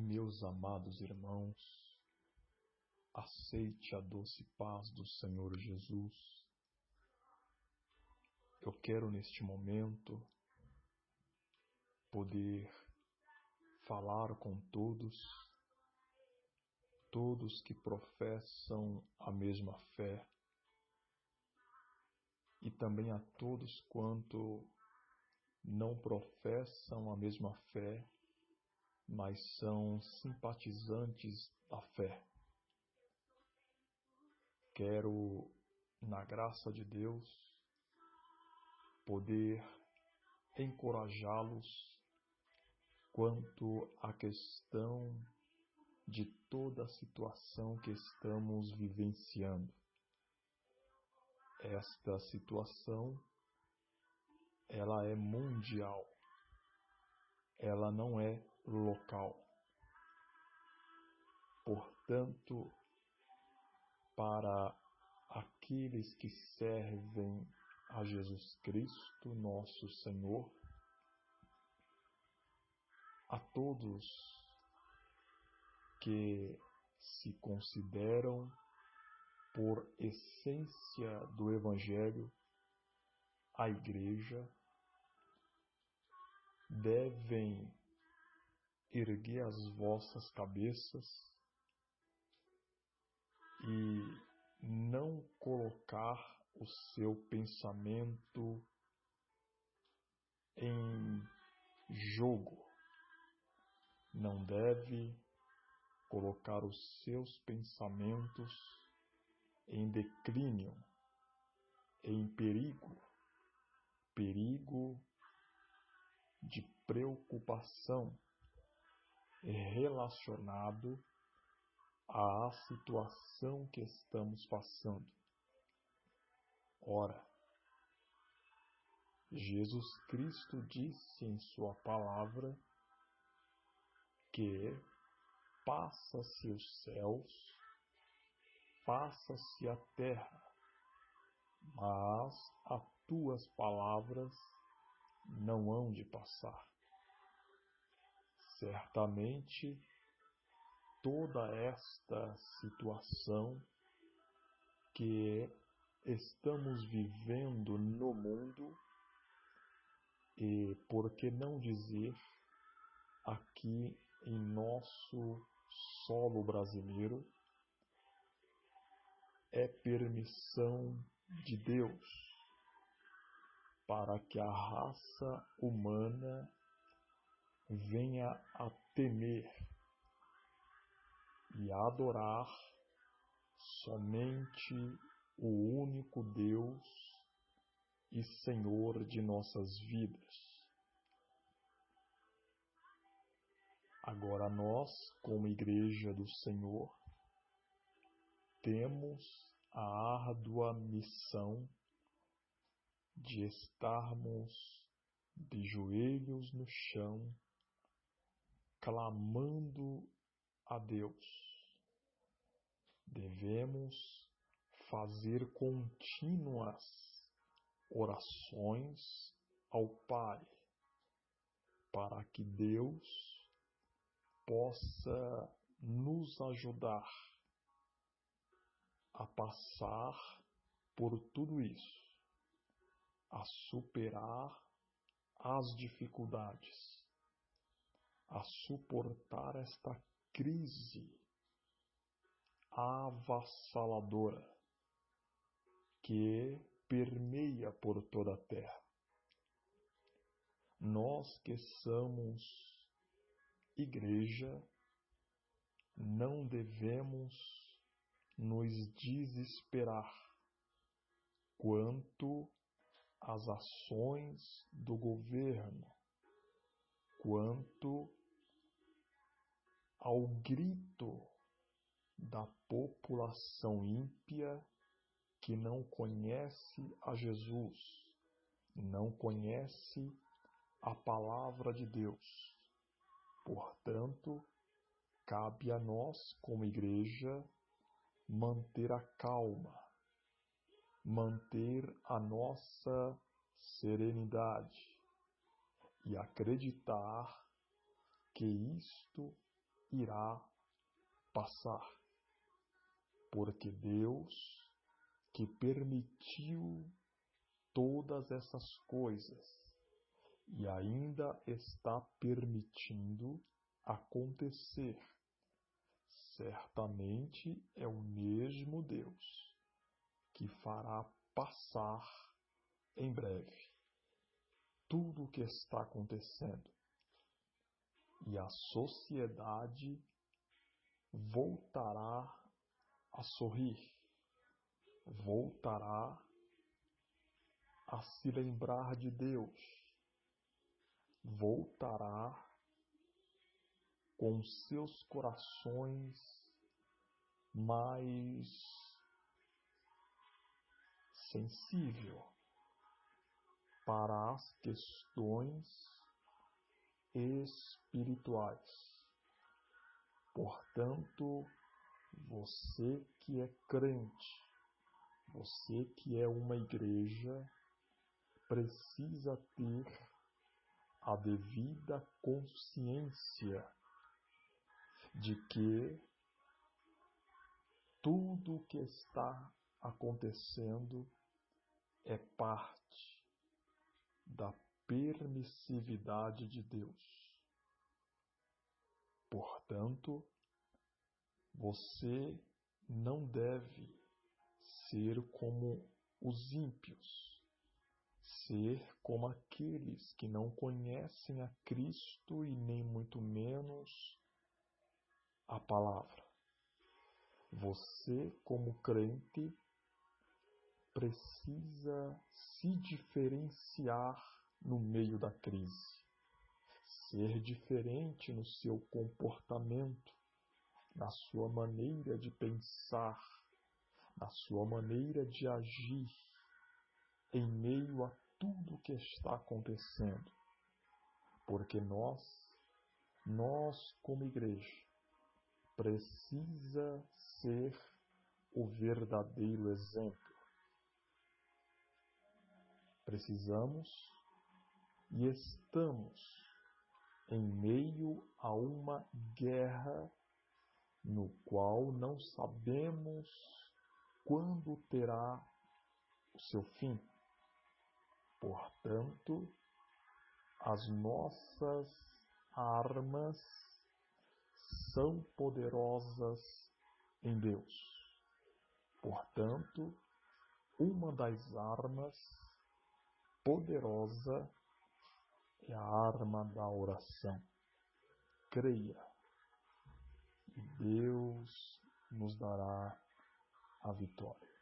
Meus amados irmãos, aceite a doce paz do Senhor Jesus. Eu quero neste momento poder falar com todos, todos que professam a mesma fé, e também a todos quanto não professam a mesma fé mas são simpatizantes da fé. Quero, na graça de Deus, poder encorajá-los quanto à questão de toda a situação que estamos vivenciando. Esta situação ela é mundial. Ela não é local. Portanto, para aqueles que servem a Jesus Cristo, nosso Senhor, a todos que se consideram por essência do Evangelho a Igreja, devem erguer as vossas cabeças e não colocar o seu pensamento em jogo. Não deve colocar os seus pensamentos em declínio, em perigo, perigo de preocupação relacionado à situação que estamos passando. Ora, Jesus Cristo disse em Sua palavra que passa-se os céus, passa-se a terra, mas as tuas palavras não hão de passar. Certamente, toda esta situação que estamos vivendo no mundo e, por que não dizer, aqui em nosso solo brasileiro, é permissão de Deus para que a raça humana venha a temer e a adorar somente o único Deus e Senhor de nossas vidas. Agora nós, como Igreja do Senhor, temos a árdua missão de estarmos de joelhos no chão clamando a Deus. Devemos fazer contínuas orações ao Pai, para que Deus possa nos ajudar a passar por tudo isso, a superar as dificuldades a suportar esta crise avassaladora que permeia por toda a terra. Nós que somos igreja, não devemos nos desesperar quanto às ações do governo, quanto ao grito da população ímpia que não conhece a Jesus, não conhece a palavra de Deus. Portanto, cabe a nós, como igreja, manter a calma, manter a nossa serenidade e acreditar que isto irá passar. Porque Deus, que permitiu todas essas coisas e ainda está permitindo acontecer, certamente é o mesmo Deus que fará passar em breve tudo o que está acontecendo e a sociedade voltará a sorrir, voltará a se lembrar de Deus, voltará com seus corações mais sensível para as questões espirituais. Portanto, você que é crente, você que é uma igreja, precisa ter a devida consciência de que tudo o que está acontecendo é parte da permissividade de Deus. Portanto, você não deve ser como os ímpios, ser como aqueles que não conhecem a Cristo e nem muito menos a palavra. Você, como crente, precisa se diferenciar no meio da crise, ser diferente no seu comportamento, na sua maneira de pensar, na sua maneira de agir em meio a tudo que está acontecendo. Porque nós, nós como igreja, precisa ser o verdadeiro exemplo. Precisamos e estamos em meio a uma guerra no qual não sabemos quando terá o seu fim. Portanto, as nossas armas são poderosas em Deus. Portanto, uma das armas poderosa é a arma da oração. Creia e Deus nos dará a vitória.